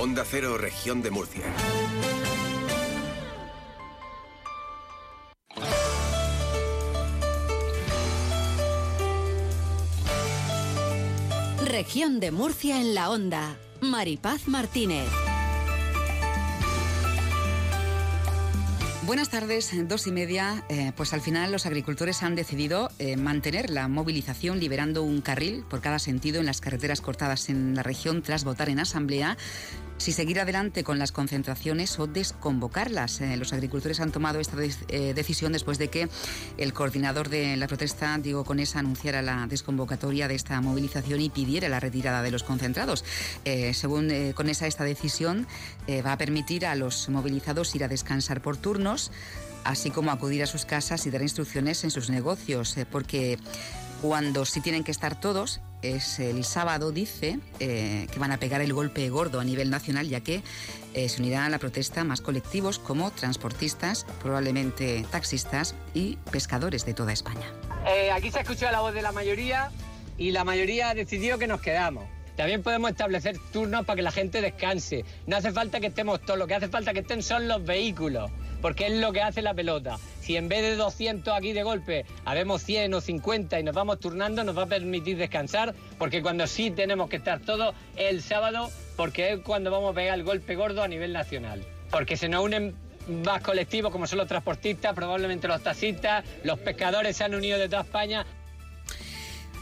Onda Cero, Región de Murcia. Región de Murcia en la Onda. Maripaz Martínez. Buenas tardes, dos y media. Eh, pues al final los agricultores han decidido eh, mantener la movilización liberando un carril por cada sentido en las carreteras cortadas en la región tras votar en asamblea si seguir adelante con las concentraciones o desconvocarlas. Eh, los agricultores han tomado esta eh, decisión después de que el coordinador de la protesta, Diego Conesa, anunciara la desconvocatoria de esta movilización y pidiera la retirada de los concentrados. Eh, según Conesa, esta decisión va a permitir a los movilizados ir a descansar por turnos así como acudir a sus casas y dar instrucciones en sus negocios, porque cuando sí tienen que estar todos, es el sábado, dice, eh, que van a pegar el golpe gordo a nivel nacional, ya que eh, se unirán a la protesta más colectivos como transportistas, probablemente taxistas y pescadores de toda España. Eh, aquí se ha escuchado la voz de la mayoría y la mayoría ha decidido que nos quedamos. También podemos establecer turnos para que la gente descanse. No hace falta que estemos todos, lo que hace falta que estén son los vehículos, porque es lo que hace la pelota. Si en vez de 200 aquí de golpe habemos 100 o 50 y nos vamos turnando, nos va a permitir descansar, porque cuando sí tenemos que estar todos el sábado, porque es cuando vamos a pegar el golpe gordo a nivel nacional. Porque se nos unen más colectivos como son los transportistas, probablemente los taxistas, los pescadores se han unido de toda España.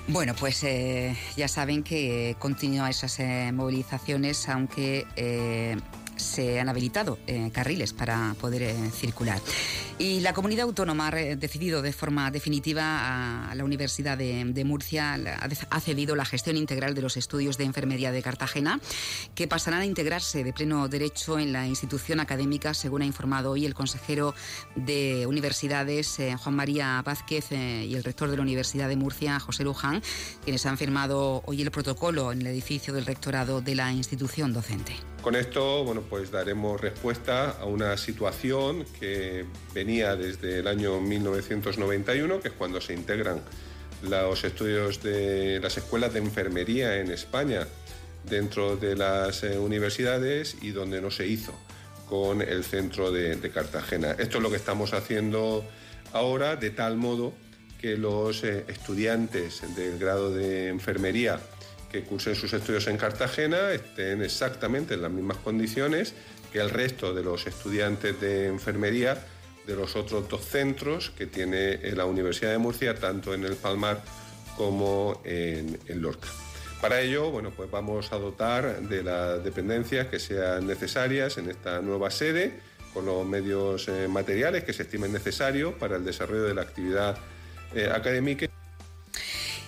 Bueno, pues eh, ya saben que continúan esas eh, movilizaciones, aunque eh, se han habilitado carriles para poder circular. Y la comunidad autónoma ha decidido de forma definitiva a la Universidad de, Murcia, ha cedido la gestión integral de los estudios de enfermería de Cartagena, que pasarán a integrarse de pleno derecho en la institución académica, según ha informado hoy el consejero de Universidades, eh, Juan María Vázquez, eh, y el rector de la Universidad de Murcia, José Luján, quienes han firmado hoy el protocolo en el edificio del rectorado de la institución docente. Con esto, bueno, pues daremos respuesta a una situación que venía desde el año 1991, que es cuando se integran los estudios de las escuelas de enfermería en España dentro de las eh, universidades y donde no se hizo con el centro de, de, Cartagena. Esto es lo que estamos haciendo ahora, de tal modo que los eh, estudiantes del grado de enfermería que cursen sus estudios en Cartagena estén exactamente en las mismas condiciones que el resto de los estudiantes de enfermería de los otros dos centros que tiene la Universidad de Murcia, tanto en el Palmar como en, Lorca. Para ello, bueno, pues vamos a dotar de las dependencias que sean necesarias en esta nueva sede, con los medios eh, materiales que se estimen necesarios para el desarrollo de la actividad eh, académica.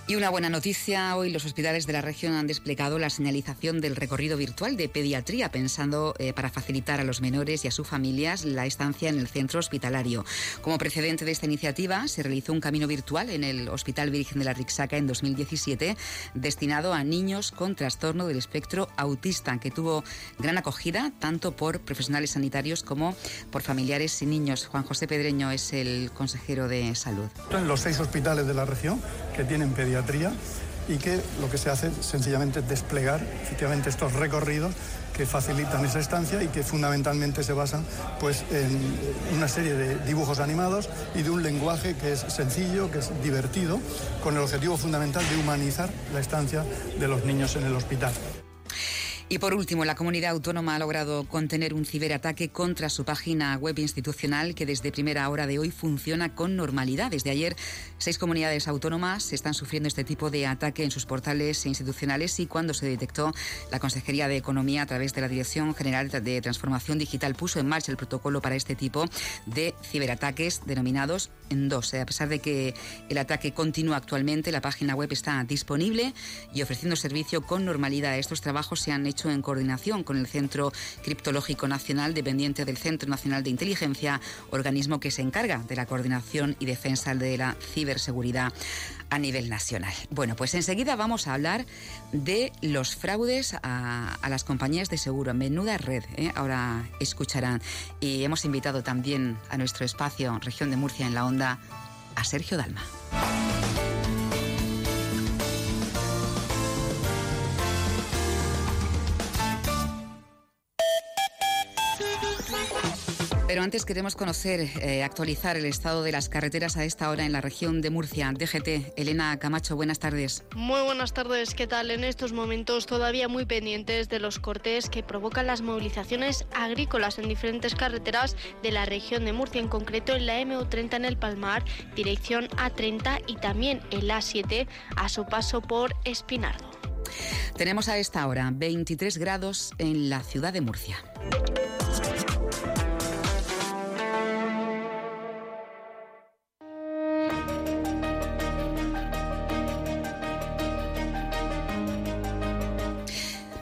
Y una buena noticia, hoy los hospitales de la región han desplegado la señalización del recorrido virtual de pediatría, pensando eh, para facilitar a los menores y a sus familias la estancia en el centro hospitalario. Como precedente de esta iniciativa, se realizó un camino virtual en el Hospital Virgen de la Rixaca en 2017, destinado a niños con trastorno del espectro autista, que tuvo gran acogida tanto por profesionales sanitarios como por familiares y niños. Juan José Pedreño es el consejero de salud. En los seis hospitales de la región que tienen pediatría, y que lo que se hace es sencillamente desplegar efectivamente estos recorridos que facilitan esa estancia y que fundamentalmente se basan pues, en una serie de dibujos animados y de un lenguaje que es sencillo, que es divertido, con el objetivo fundamental de humanizar la estancia de los niños en el hospital. Y por último, la comunidad autónoma ha logrado contener un ciberataque contra su página web institucional que desde primera hora de hoy funciona con normalidad. Desde ayer, seis comunidades autónomas están sufriendo este tipo de ataque en sus portales institucionales y cuando se detectó, la Consejería de Economía a través de la Dirección General de Transformación Digital puso en marcha el protocolo para este tipo de ciberataques denominados en dos. A pesar de que el ataque continúa actualmente, la página web está disponible y ofreciendo servicio con normalidad. Estos trabajos se han hecho en coordinación con el Centro Criptológico Nacional, dependiente del Centro Nacional de Inteligencia, organismo que se encarga de la coordinación y defensa de la ciberseguridad a nivel nacional. Bueno, pues enseguida vamos a hablar de los fraudes a, las compañías de seguro. Menuda red, ¿eh? ahora escucharán. Y hemos invitado también a nuestro espacio, región de Murcia en la onda, a Sergio Dalma. Antes queremos conocer, eh, actualizar el estado de las carreteras a esta hora en la región de Murcia. DGT, Elena Camacho, buenas tardes. Muy buenas tardes, ¿qué tal? En estos momentos todavía muy pendientes de los cortes que provocan las movilizaciones agrícolas en diferentes carreteras de la región de Murcia, en concreto en la MU30 en el Palmar, dirección A30 y también el A7 a su paso por Espinardo. Tenemos a esta hora 23 grados en la ciudad de Murcia.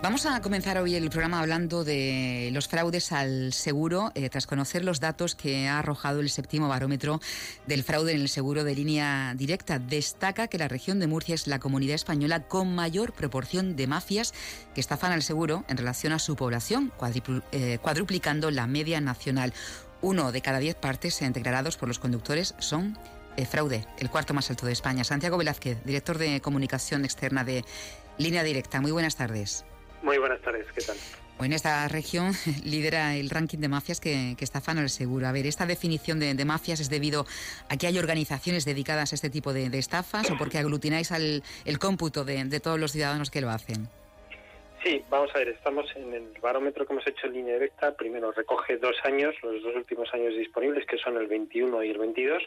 Vamos a comenzar hoy el programa hablando de los fraudes al seguro, eh, tras conocer los datos que ha arrojado el séptimo barómetro del fraude en el seguro de línea directa. Destaca que la región de Murcia es la comunidad española con mayor proporción de mafias que estafan al seguro en relación a su población, eh, cuadruplicando la media nacional. Uno de cada diez partes declarados por los conductores son eh, fraude, el cuarto más alto de España. Santiago Velázquez, director de comunicación externa de Línea Directa. Muy buenas tardes. Muy buenas tardes, ¿qué tal? en esta región lidera el ranking de mafias que, que estafan al seguro. A ver, ¿esta definición de, mafias es debido a que hay organizaciones dedicadas a este tipo de, estafas o porque aglutináis al, el cómputo de, todos los ciudadanos que lo hacen? Sí, vamos a ver, estamos en el barómetro que hemos hecho en línea directa. Primero recoge dos años, los dos últimos años disponibles, que son el 21 y el 22,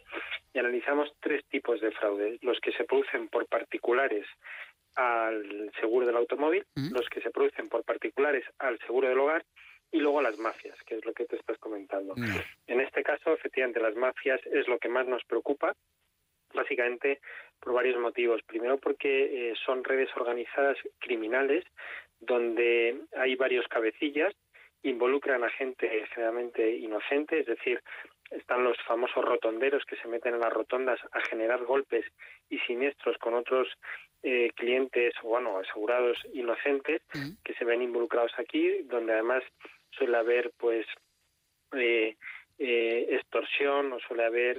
y analizamos tres tipos de fraude. Los que se producen por particulares al seguro del automóvil, los que se producen por particulares al seguro del hogar y luego las mafias, que es lo que te estás comentando. En este caso, efectivamente, las mafias es lo que más nos preocupa, básicamente por varios motivos. Primero porque eh, son redes organizadas criminales donde hay varios cabecillas, involucran a gente generalmente inocente, es decir, están los famosos rotonderos que se meten en las rotondas a generar golpes y siniestros con otros eh, clientes o bueno asegurados inocentes que se ven involucrados aquí donde además suele haber pues eh, eh, extorsión o suele haber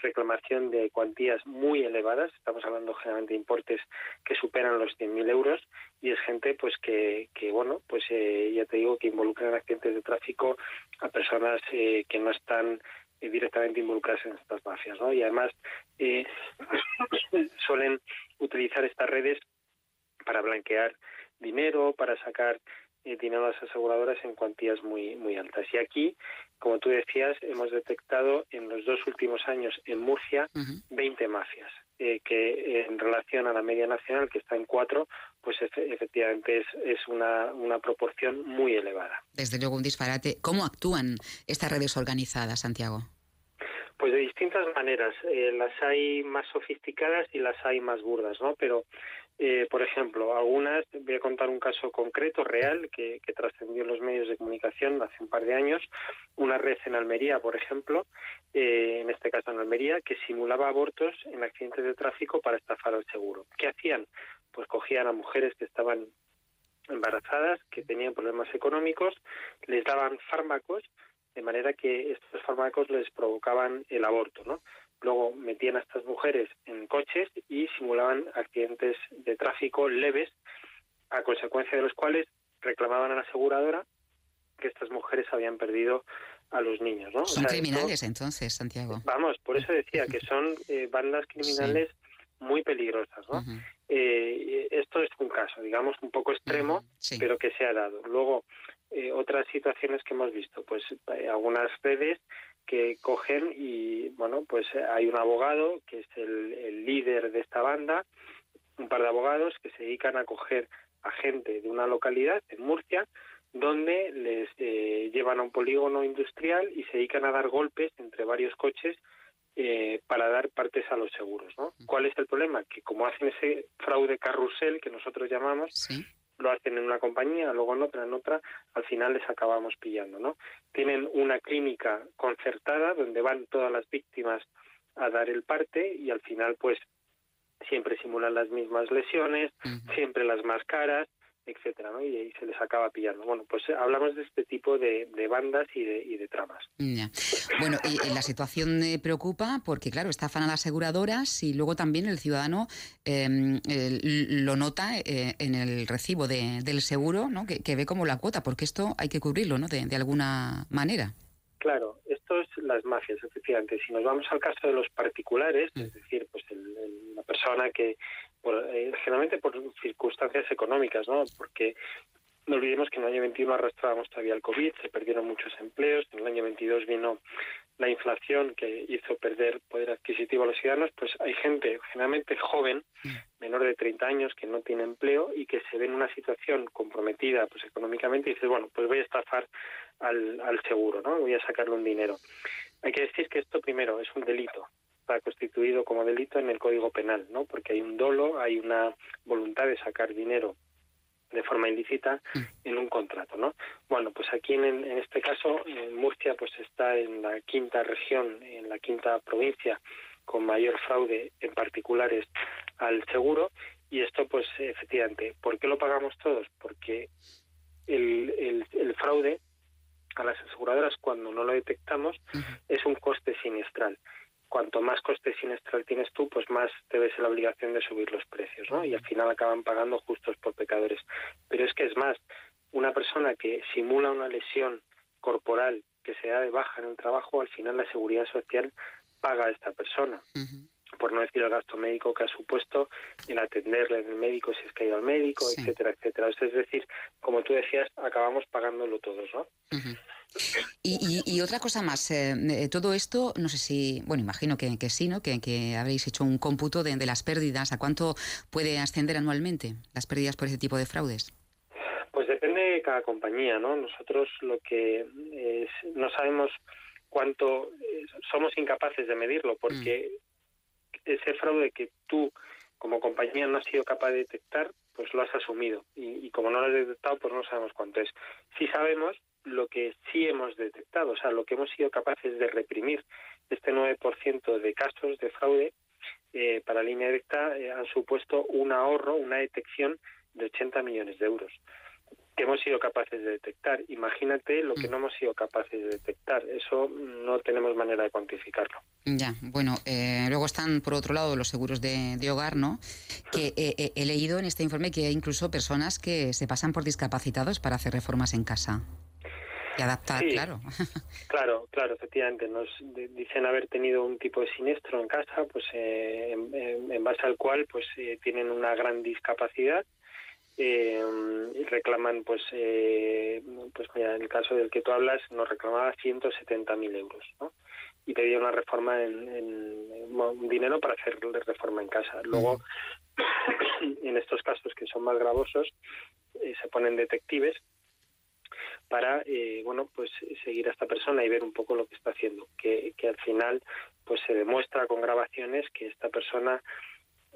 reclamación de cuantías muy elevadas. Estamos hablando generalmente de importes que superan los 100.000 euros y es gente pues que, que bueno pues ya te digo que involucran accidentes de tráfico a personas que no están directamente involucradas en estas mafias, ¿no? Y además eh, suelen utilizar estas redes para blanquear dinero, para sacar eh, dinero a las aseguradoras en cuantías muy muy altas. Y aquí, como tú decías, hemos detectado en los dos últimos años en Murcia 20 mafias, eh, que en relación a la media nacional, que está en cuatro, pues efectivamente es, es una, una proporción muy elevada. Desde luego un disparate. ¿Cómo actúan estas redes organizadas, Santiago? Pues de distintas maneras. Eh, las hay más sofisticadas y las hay más burdas, ¿no? Pero, eh, por ejemplo, algunas, voy a contar un caso concreto, real, que, trascendió en los medios de comunicación hace un par de años. Una red en Almería, por ejemplo, eh, en este caso en Almería, que simulaba abortos en accidentes de tráfico para estafar al seguro. ¿Qué hacían? Pues cogían a mujeres que estaban embarazadas, que tenían problemas económicos, les daban fármacos de manera que estos fármacos les provocaban el aborto, ¿no? Luego metían a estas mujeres en coches y simulaban accidentes de tráfico leves, a consecuencia de los cuales reclamaban a la aseguradora que estas mujeres habían perdido a los niños, ¿no? Son criminales entonces, Santiago. Vamos, por eso decía que son eh, bandas criminales muy peligrosas, ¿no? Eh, esto es un caso, digamos, un poco extremo, pero que se ha dado. Luego, eh, otras situaciones que hemos visto, pues eh, algunas redes que cogen y, bueno, pues hay un abogado que es el, líder de esta banda, un par de abogados que se dedican a coger a gente de una localidad en Murcia, donde les eh, llevan a un polígono industrial y se dedican a dar golpes entre varios coches para dar partes a los seguros. ¿no? ¿Cuál es el problema? Que como hacen ese fraude carrusel que nosotros llamamos, lo hacen en una compañía, luego en otra, en otra, al final les acabamos pillando, ¿no? Tienen una clínica concertada donde van todas las víctimas a dar el parte y al final, pues, siempre simulan las mismas lesiones, siempre las más caras, etcétera, ¿no? Y ahí se les acaba pillando. Bueno, pues eh, hablamos de este tipo de, bandas y de, y de tramas. Bueno, y, la situación me preocupa porque, claro, estafan a las aseguradoras y luego también el ciudadano em, lo nota eh, en el recibo de, del seguro, ¿no? Que, ve como la cuota, porque esto hay que cubrirlo, ¿no? De, de alguna manera. Claro, esto es las mafias, efectivamente. Si nos vamos al caso de los particulares, es decir, pues la persona que, eh, generalmente por circunstancias económicas, ¿no? Porque no olvidemos que en el año 21 arrastrábamos todavía el COVID, se perdieron muchos empleos, en el año 22 vino la inflación que hizo perder poder adquisitivo a los ciudadanos, pues hay gente generalmente joven, menor de 30 años, que no tiene empleo y que se ve en una situación comprometida pues económicamente y dice, bueno, pues voy a estafar al, al seguro, ¿no? Voy a sacarle un dinero. Hay que decir que esto primero es un delito, está constituido como delito en el Código Penal, ¿no? Porque hay un dolo, hay una voluntad de sacar dinero de forma ilícita mm. en un contrato, ¿no? Bueno, pues aquí en, en, este caso, en Murcia, pues está en la quinta región, en la quinta provincia con mayor fraude en particulares al seguro y esto, pues efectivamente, ¿por qué lo pagamos todos? Porque el, el, el fraude a las aseguradoras cuando no lo detectamos es un coste siniestral cuanto más coste sinestral tienes tú, pues más te ves la obligación de subir los precios, ¿no? Y al final acaban pagando justos por pecadores. Pero es que es más, una persona que simula una lesión corporal que se da de baja en el trabajo, al final la seguridad social paga a esta persona. Por no decir el gasto médico que ha supuesto el atenderle en el médico si es que ha ido al médico, etcétera, etcétera. Es decir, como tú decías, acabamos pagándolo todos, ¿no? Y, otra cosa más, eh, eh, todo esto, no sé si, bueno, imagino que, sí, ¿no? Que, habréis hecho un cómputo de, las pérdidas. ¿A cuánto puede ascender anualmente las pérdidas por ese tipo de fraudes? Pues depende de cada compañía, ¿no? Nosotros lo que no sabemos cuánto, eh, somos incapaces de medirlo porque mm. Ese fraude que tú como compañía no has sido capaz de detectar, pues lo has asumido. Y, como no lo has detectado, pues no sabemos cuánto es. Sí sabemos lo que sí hemos detectado, o sea, lo que hemos sido capaces de reprimir. Este 9% de casos de fraude eh, para línea directa eh, han supuesto un ahorro, una detección de 80 millones de euros que hemos sido capaces de detectar. Imagínate lo que mm. no hemos sido capaces de detectar. Eso no tenemos manera de cuantificarlo. Ya, bueno, eh, luego están por otro lado los seguros de, hogar, ¿no? Que he leído en este informe que hay incluso personas que se pasan por discapacitados para hacer reformas en casa. Y adaptar, claro. Claro, claro, efectivamente. Nos dicen haber tenido un tipo de siniestro en casa, pues eh, en, base al cual pues eh, tienen una gran discapacidad eh, reclaman, pues, pues mira, en el caso del que tú hablas, nos reclamaba 170.000 euros, ¿no? Y pedía una reforma en, en, dinero para hacer reforma en casa. Luego, en estos casos que son más gravosos, se ponen detectives para eh, bueno pues seguir a esta persona y ver un poco lo que está haciendo que, que al final pues se demuestra con grabaciones que esta persona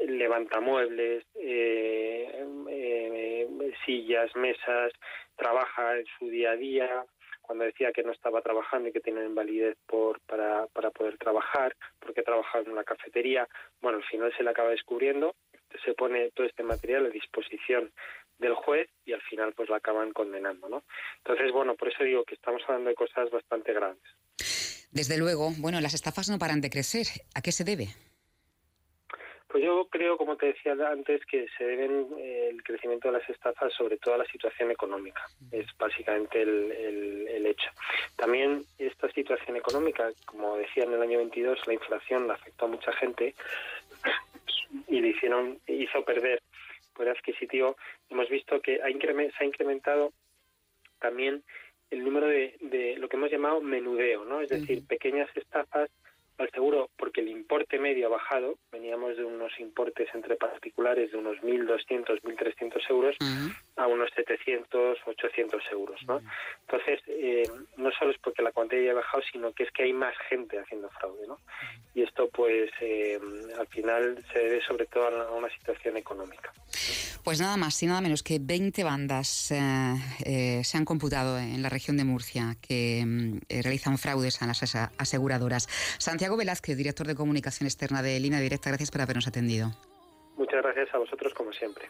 levanta muebles eh, eh, sillas mesas trabaja en su día a día cuando decía que no estaba trabajando y que tenía invalidez por para, para poder trabajar porque trabajaba en una cafetería bueno al final se le acaba descubriendo se pone todo este material a disposición del juez y al final pues la acaban condenando, ¿no? Entonces, bueno, por eso digo que estamos hablando de cosas bastante grandes. Desde luego, bueno, las estafas no paran de crecer. ¿A qué se debe? Pues yo creo, como te decía antes, que se deben eh, el crecimiento de las estafas sobre todo a la situación económica. Es básicamente el, el, hecho. También esta situación económica, como decía en el año 22, la inflación la afectó a mucha gente y le hicieron, hizo perder poder adquisitivo, hemos visto que ha se ha incrementado también el número de, de, lo que hemos llamado menudeo, ¿no? Es decir, pequeñas estafas al seguro porque el importe medio ha bajado, veníamos de unos importes entre particulares de unos 1.200, 1.300 euros a unos 700, 800 euros. ¿no? Entonces, eh, no solo es porque la cuantía ha bajado, sino que es que hay más gente haciendo fraude. ¿no? Y esto, pues, eh, al final se debe sobre todo a una situación económica. Pues nada más y nada menos que 20 bandas eh, se han computado en la región de Murcia que mm, realizan fraudes a las aseguradoras. Santiago Velázquez, director de comunicación externa de Línea Directa, gracias por habernos atendido. Muchas gracias a vosotros, como siempre.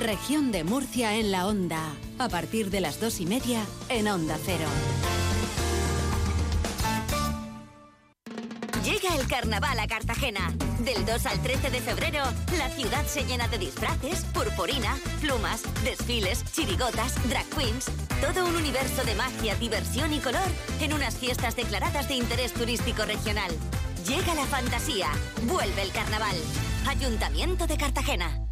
Región de Murcia en la Onda. A partir de las dos y media en Onda Cero. Llega el carnaval a Cartagena Del 2 al 13 de febrero, la ciudad se llena de disfraces, purpurina, plumas, desfiles, chirigotas, drag queens. Todo un universo de magia, diversión y color en unas fiestas declaradas de interés turístico regional. Llega la fantasía. Vuelve el carnaval. Ayuntamiento de Cartagena.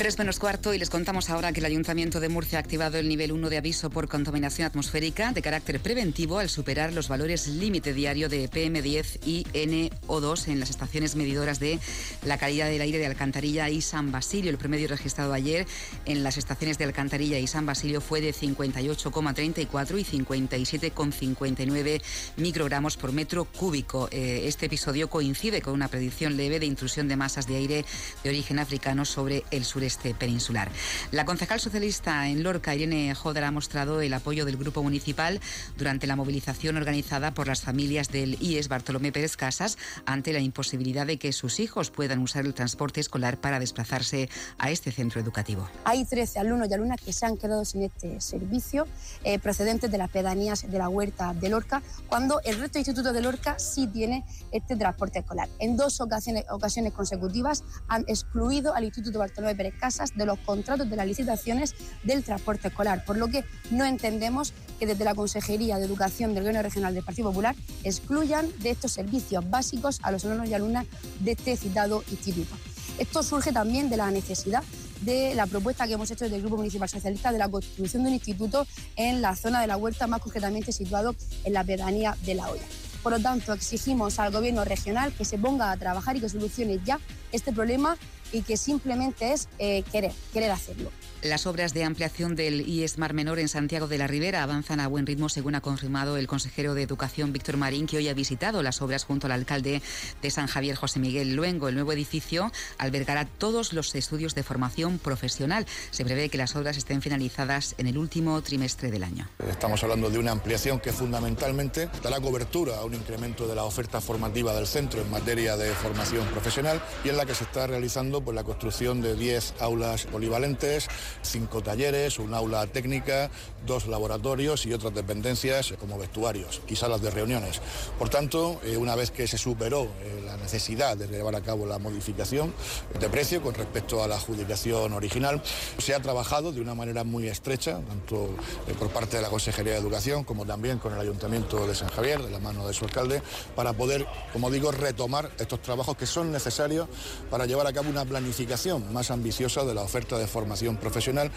Tres menos cuarto y les contamos ahora que el Ayuntamiento de Murcia ha activado el nivel 1 de aviso por contaminación atmosférica de carácter preventivo al superar los valores límite diario de PM10 y NO2 en las estaciones medidoras de la calidad del aire de Alcantarilla y San Basilio. El promedio registrado ayer en las estaciones de Alcantarilla y San Basilio fue de 58,34 y 57,59 microgramos por metro cúbico. Eh, este episodio coincide con una predicción leve de intrusión de masas de aire de origen africano sobre el sureste este peninsular. La concejal socialista en Lorca, Irene Joder, ha mostrado el apoyo del Grupo Municipal durante la movilización organizada por las familias del IES Bartolomé Pérez Casas ante la imposibilidad de que sus hijos puedan usar el transporte escolar para desplazarse a este centro educativo. Hay 13 alumnos y alumnas que se han quedado sin este servicio eh, procedentes de las pedanías de la huerta de Lorca, cuando el resto de institutos de Lorca sí tiene este transporte escolar. En dos ocasiones, ocasiones consecutivas han excluido al Instituto Bartolomé Pérez casas de los contratos de las licitaciones del transporte escolar, por lo que no entendemos que desde la Consejería de Educación del Gobierno Regional del Partido Popular excluyan de estos servicios básicos a los alumnos y alumnas de este citado instituto. Esto surge también de la necesidad de la propuesta que hemos hecho desde el Grupo Municipal Socialista de la construcción de un instituto en la zona de la huerta, más concretamente situado en la pedanía de La Hoya. Por lo tanto, exigimos al Gobierno regional que se ponga a trabajar y que solucione ya este problema y que simplemente es eh, querer, querer hacerlo. Las obras de ampliación del IES Mar Menor en Santiago de la Ribera avanzan a buen ritmo, según ha confirmado el consejero de Educación Víctor Marín, que hoy ha visitado las obras junto al alcalde de San Javier, José Miguel Luengo. El nuevo edificio albergará todos los estudios de formación profesional. Se prevé que las obras estén finalizadas en el último trimestre del año. Estamos hablando de una ampliación que fundamentalmente dará cobertura a un incremento de la oferta formativa del centro en materia de formación profesional y en la que se está realizando pues, la construcción de 10 aulas polivalentes cinco talleres, un aula técnica, dos laboratorios y otras dependencias como vestuarios y salas de reuniones. Por tanto, eh, una vez que se superó eh, la necesidad de llevar a cabo la modificación de precio con respecto a la adjudicación original, se ha trabajado de una manera muy estrecha, tanto eh, por parte de la Consejería de Educación como también con el Ayuntamiento de San Javier, de la mano de su alcalde, para poder, como digo, retomar estos trabajos que son necesarios para llevar a cabo una planificación más ambiciosa de la oferta de formación profesional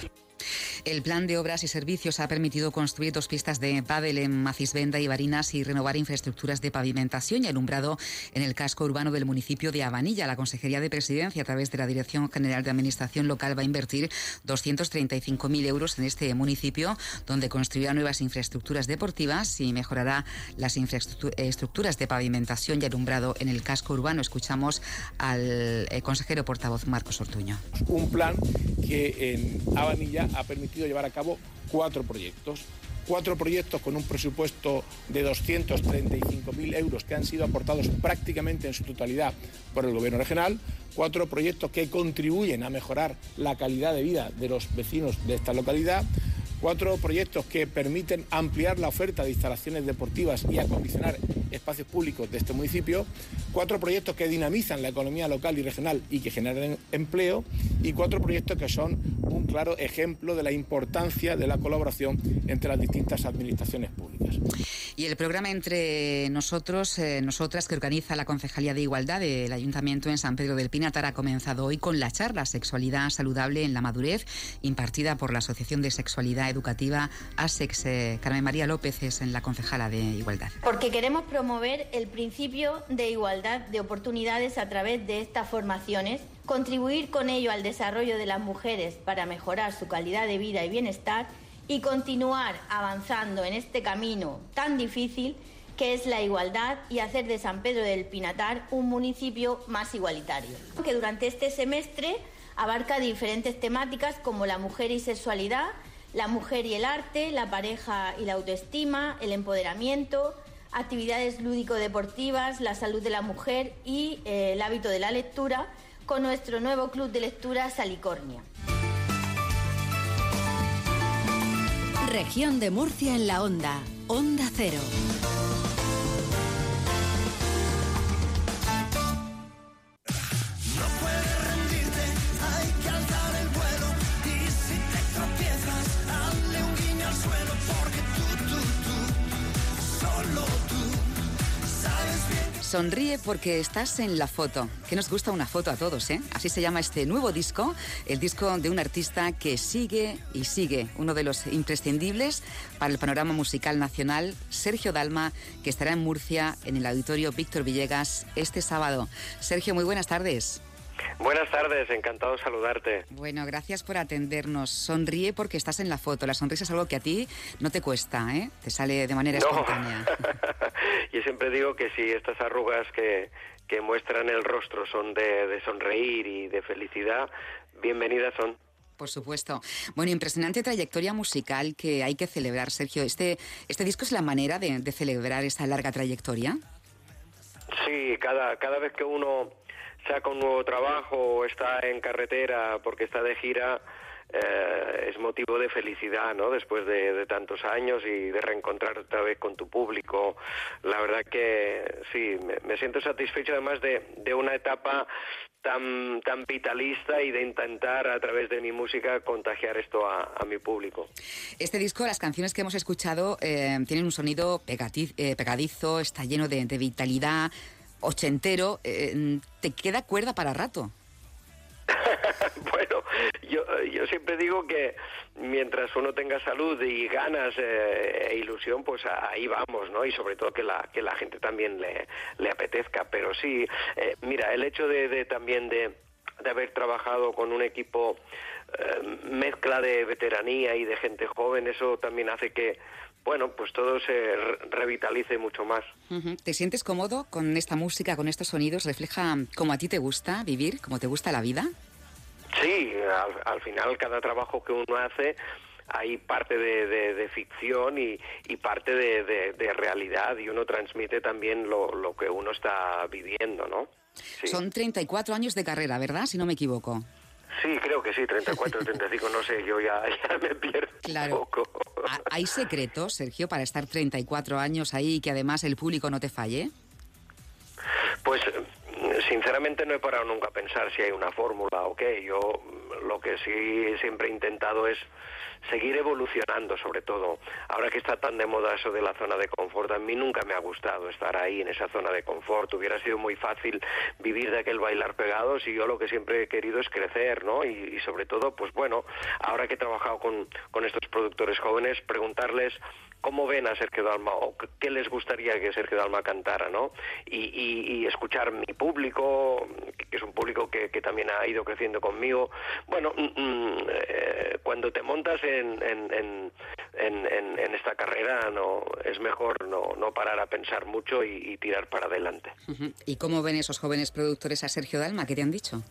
el plan de obras y servicios ha permitido construir dos pistas de pádel en Macisvenda y Barinas y renovar infraestructuras de pavimentación y alumbrado en el casco urbano del municipio de Avanilla. La Consejería de Presidencia, a través de la Dirección General de Administración Local, va a invertir 235.000 euros en este municipio, donde construirá nuevas infraestructuras deportivas y mejorará las infraestructuras de pavimentación y alumbrado en el casco urbano. Escuchamos al eh, consejero portavoz Marcos Ortuño. Un plan que en Avanilla ha permitido llevar a cabo cuatro proyectos. Cuatro proyectos con un presupuesto de 235.000 euros que han sido aportados prácticamente en su totalidad por el Gobierno regional. Cuatro proyectos que contribuyen a mejorar la calidad de vida de los vecinos de esta localidad cuatro proyectos que permiten ampliar la oferta de instalaciones deportivas y acondicionar espacios públicos de este municipio, cuatro proyectos que dinamizan la economía local y regional y que generan empleo y cuatro proyectos que son un claro ejemplo de la importancia de la colaboración entre las distintas administraciones públicas. Y el programa entre nosotros, eh, nosotras, que organiza la Concejalía de Igualdad del Ayuntamiento en San Pedro del Pinatar, ha comenzado hoy con la charla Sexualidad Saludable en la Madurez, impartida por la Asociación de Sexualidad Educativa ASEX. Eh, Carmen María López es en la Concejala de Igualdad. Porque queremos promover el principio de igualdad de oportunidades a través de estas formaciones, contribuir con ello al desarrollo de las mujeres para mejorar su calidad de vida y bienestar y continuar avanzando en este camino tan difícil que es la igualdad y hacer de San Pedro del Pinatar un municipio más igualitario. Que durante este semestre abarca diferentes temáticas como la mujer y sexualidad, la mujer y el arte, la pareja y la autoestima, el empoderamiento, actividades lúdico-deportivas, la salud de la mujer y eh, el hábito de la lectura con nuestro nuevo club de lectura Salicornia. Región de Murcia en la onda, Onda Cero. Sonríe porque estás en la foto. Que nos gusta una foto a todos, ¿eh? Así se llama este nuevo disco, el disco de un artista que sigue y sigue, uno de los imprescindibles para el panorama musical nacional, Sergio Dalma, que estará en Murcia en el auditorio Víctor Villegas este sábado. Sergio, muy buenas tardes. Buenas tardes, encantado de saludarte. Bueno, gracias por atendernos. Sonríe porque estás en la foto. La sonrisa es algo que a ti no te cuesta, ¿eh? Te sale de manera espontánea. Yo siempre digo que si estas arrugas que, que muestran el rostro son de, de sonreír y de felicidad, bienvenidas son. Por supuesto. Bueno, impresionante trayectoria musical que hay que celebrar, Sergio. ¿Este, este disco es la manera de, de celebrar esta larga trayectoria? Sí, cada, cada vez que uno saca un nuevo trabajo o está en carretera porque está de gira, eh, es motivo de felicidad, ¿no? Después de, tantos años y de reencontrar otra vez con tu público. La verdad que sí, me, siento satisfecho además de, de una etapa tan, tan vitalista y de intentar a través de mi música contagiar esto a, mi público. Este disco, las canciones que hemos escuchado, eh, tienen un sonido eh, pegadizo, está lleno de, de vitalidad, ochentero, eh, te queda cuerda para rato. bueno, yo, yo siempre digo que mientras uno tenga salud y ganas eh, e ilusión, pues ahí vamos, ¿no? Y sobre todo que la, que la gente también le, apetezca. Pero sí, eh, mira, el hecho de, también de, de haber trabajado con un equipo mezcla de veteranía y de gente joven, eso también hace que, bueno, pues todo se revitalice mucho más. ¿Te sientes cómodo con esta música, con estos sonidos? ¿Refleja cómo a ti te gusta vivir, cómo te gusta la vida? Sí, al, final cada trabajo que uno hace hay parte de, ficción y, parte de, realidad y uno transmite también lo, que uno está viviendo, ¿no? Son 34 años de carrera, ¿verdad? Si no me equivoco. Sí, creo que sí, 34, 35, no sé, yo ya, me pierdo claro. un poco. ¿Hay secretos, Sergio, para estar 34 años ahí y que además el público no te falle? Pues sinceramente no he parado nunca a pensar si hay una fórmula o qué. Yo lo que sí siempre he intentado es seguir evolucionando sobre todo. Ahora que está tan de moda eso de la zona de confort, a mí nunca me ha gustado estar ahí en esa zona de confort. Hubiera sido muy fácil vivir de aquel bailar pegados y yo lo que siempre he querido es crecer, ¿no? Y, sobre todo, pues bueno, ahora que he trabajado con, con estos productores jóvenes, preguntarles cómo ven a Sergio Dalma o qué les gustaría que Sergio Dalma cantara, ¿no? Y, escuchar mi público, que es un público que, también ha ido creciendo conmigo. Bueno, mm, mm, eh, cuando te montas en, en, esta carrera, no es mejor no, no parar a pensar mucho y, tirar para adelante. ¿Y cómo ven esos jóvenes productores a Sergio Dalma? ¿Qué te han dicho?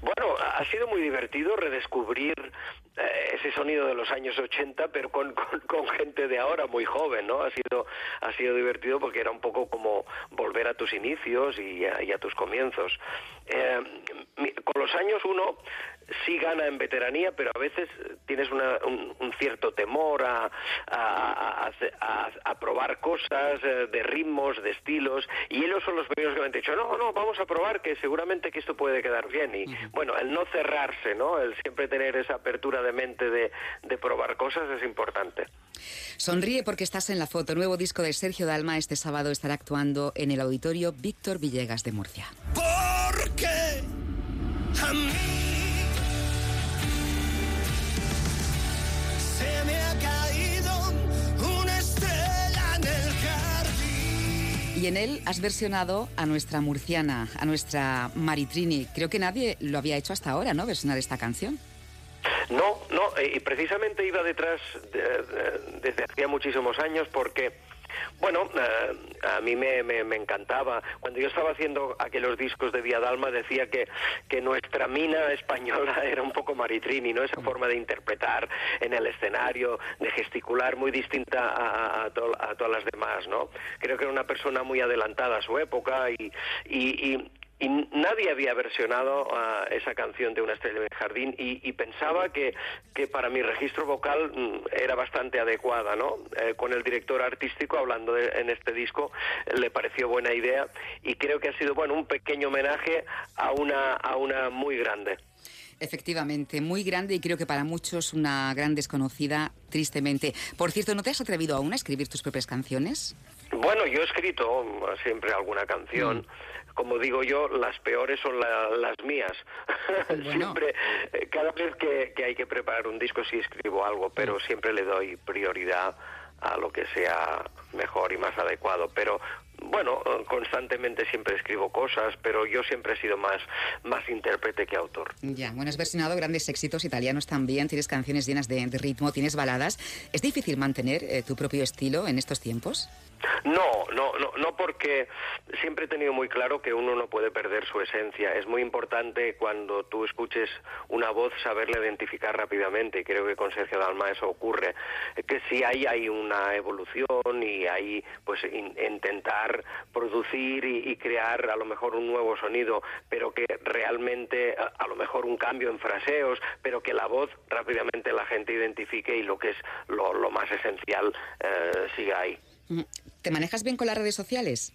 Bueno, ha sido muy divertido redescubrir eh, ese sonido de los años 80, pero con, con, gente de ahora muy joven, ¿no? Ha sido, ha sido divertido porque era un poco como volver a tus inicios y a, tus comienzos. Eh, con los años uno sí gana en veteranía, pero a veces tienes un, cierto temor a, a, probar cosas eh, de ritmos, de estilos, y ellos son los primeros que me han dicho, no, no, vamos a probar que seguramente que esto puede quedar bien. Y bueno, el no cerrarse, ¿no? El siempre tener esa apertura de mente de, de probar cosas es importante. Sonríe porque estás en la foto. Nuevo disco de Sergio Dalma este sábado estará actuando en el auditorio Víctor Villegas de Murcia. Porque a mí Y en él has versionado a nuestra murciana, a nuestra Maritrini. Creo que nadie lo había hecho hasta ahora, ¿no? Versionar esta canción. No, no, y precisamente iba detrás desde hacía muchísimos años porque bueno, eh, a mí me, encantaba. Cuando yo estaba haciendo aquellos discos de Vía Dalma decía que, que nuestra mina española era un poco Maritrini, ¿no? Esa forma de interpretar en el escenario, de gesticular muy distinta a, a, todas las demás, ¿no? Creo que era una persona muy adelantada a su época y, y nadie había versionado uh, esa canción de Una estrella en el jardín y, y pensaba que, que, para mi registro vocal mm, era bastante adecuada, ¿no? Eh, con el director artístico hablando de, en este disco le pareció buena idea y creo que ha sido bueno un pequeño homenaje a una a una muy grande. Efectivamente, muy grande y creo que para muchos una gran desconocida, tristemente. Por cierto, ¿no te has atrevido aún a escribir tus propias canciones? Bueno, yo he escrito siempre alguna canción. Mm. Como digo yo, las peores son las mías. siempre, eh, cada vez que, que, hay que preparar un disco sí escribo algo, pero mm. siempre le doy prioridad a lo que sea mejor y más adecuado. Pero bueno, constantemente siempre escribo cosas, pero yo siempre he sido más, más intérprete que autor. Ya, bueno, has versionado grandes éxitos italianos también, tienes canciones llenas de, ritmo, tienes baladas. ¿Es difícil mantener eh, tu propio estilo en estos tiempos? No, no, no, no porque siempre he tenido muy claro que uno no puede perder su esencia. Es muy importante cuando tú escuches una voz saberla identificar rápidamente y creo que con Sergio Dalma eso ocurre. Que si ahí hay una evolución y hay pues intentar producir y, crear a lo mejor un nuevo sonido, pero que realmente a, lo mejor un cambio en fraseos, pero que la voz rápidamente la gente identifique y lo que es lo, más esencial eh, siga ahí. ¿Te manejas bien con las redes sociales?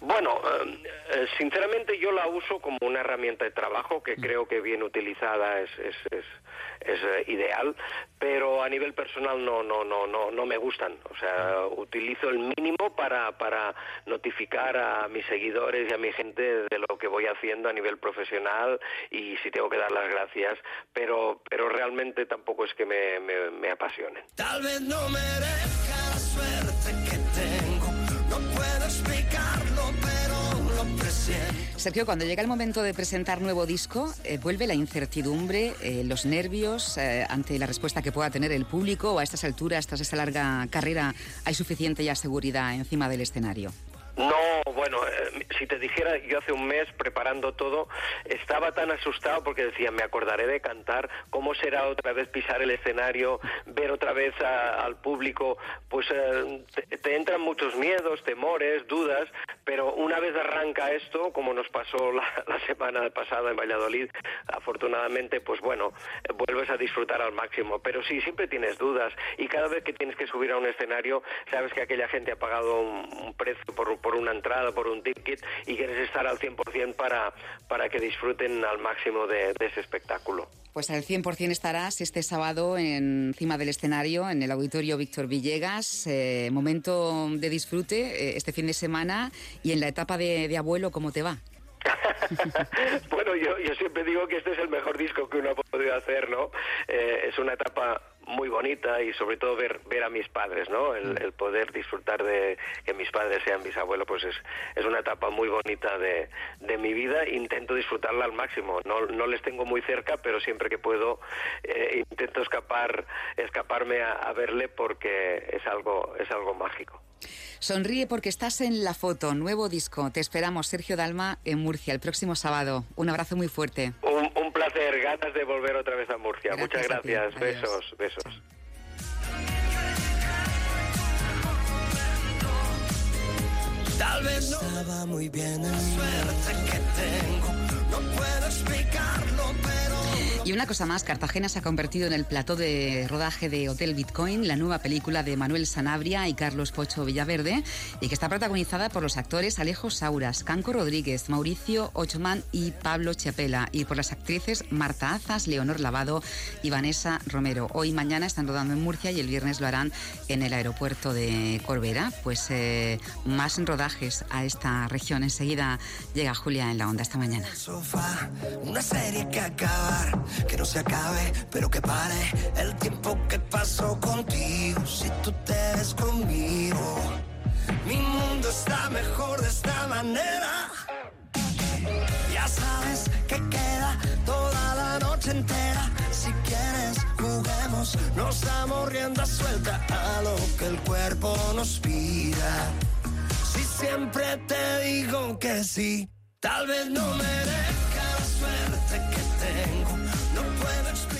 Bueno, eh, eh, sinceramente yo la uso como una herramienta de trabajo que mm. creo que bien utilizada es, es, es, eh, ideal, pero a nivel personal no, no, no, no, no me gustan. O sea, utilizo el mínimo para, para notificar a mis seguidores y a mi gente de lo que voy haciendo a nivel profesional y si tengo que dar las gracias, pero, pero realmente tampoco es que me, me, me apasione. Tal vez no merezca Sergio, cuando llega el momento de presentar nuevo disco, eh, vuelve la incertidumbre, eh, los nervios eh, ante la respuesta que pueda tener el público o a estas alturas, tras esta larga carrera, hay suficiente ya seguridad encima del escenario. No, bueno, eh, si te dijera, yo hace un mes preparando todo, estaba tan asustado porque decía, me acordaré de cantar, cómo será otra vez pisar el escenario, ver otra vez al público, pues eh, te, entran muchos miedos, temores, dudas, pero una vez arranca esto, como nos pasó la, semana pasada en Valladolid, afortunadamente, pues bueno, vuelves a disfrutar al máximo, pero sí, siempre tienes dudas y cada vez que tienes que subir a un escenario, sabes que aquella gente ha pagado un, un precio por por una entrada, por un ticket y quieres estar al 100% para, para que disfruten al máximo de, ese espectáculo. Pues al 100% estarás este sábado encima del escenario, en el Auditorio Víctor Villegas. Eh, momento de disfrute eh, este fin de semana y en la etapa de, abuelo, ¿cómo te va? bueno, yo, yo siempre digo que este es el mejor disco que uno ha podido hacer, ¿no? Eh, es una etapa muy bonita y sobre todo ver ver a mis padres no el, mm. poder disfrutar de que mis padres sean mis abuelos pues es, es una etapa muy bonita de, de mi vida intento disfrutarla al máximo no, no les tengo muy cerca pero siempre que puedo eh, intento escapar escaparme a, verle porque es algo es algo mágico Sonríe porque estás en la foto, nuevo disco. Te esperamos, Sergio Dalma, en Murcia, el próximo sábado. Un abrazo muy fuerte. Un, un placer, ganas de volver otra vez a Murcia. Muchas gracias. Besos, besos. Tal vez no estaba muy bien la suerte que tengo. No puedo explicarlo, y una cosa más, Cartagena se ha convertido en el plató de rodaje de Hotel Bitcoin, la nueva película de Manuel Sanabria y Carlos Pocho Villaverde, y que está protagonizada por los actores Alejo Sauras, Canco Rodríguez, Mauricio Ochomán y Pablo Chapela, y por las actrices Marta Azas, Leonor Lavado y Vanessa Romero. Hoy y mañana están rodando en Murcia y el viernes lo harán en el aeropuerto de Corbera. Pues eh, más rodajes a esta región. Enseguida llega Julia en la onda esta mañana. una serie que acabar que no se acabe, pero que pare el tiempo que pasó contigo. Si tú te ves conmigo, mi mundo está mejor de esta manera. Ya sabes que queda toda la noche entera. Si quieres, juguemos, nos damos rienda suelta a lo que el cuerpo nos pida. Si siempre te digo que sí, tal vez no merezca la suerte que tengo no puedo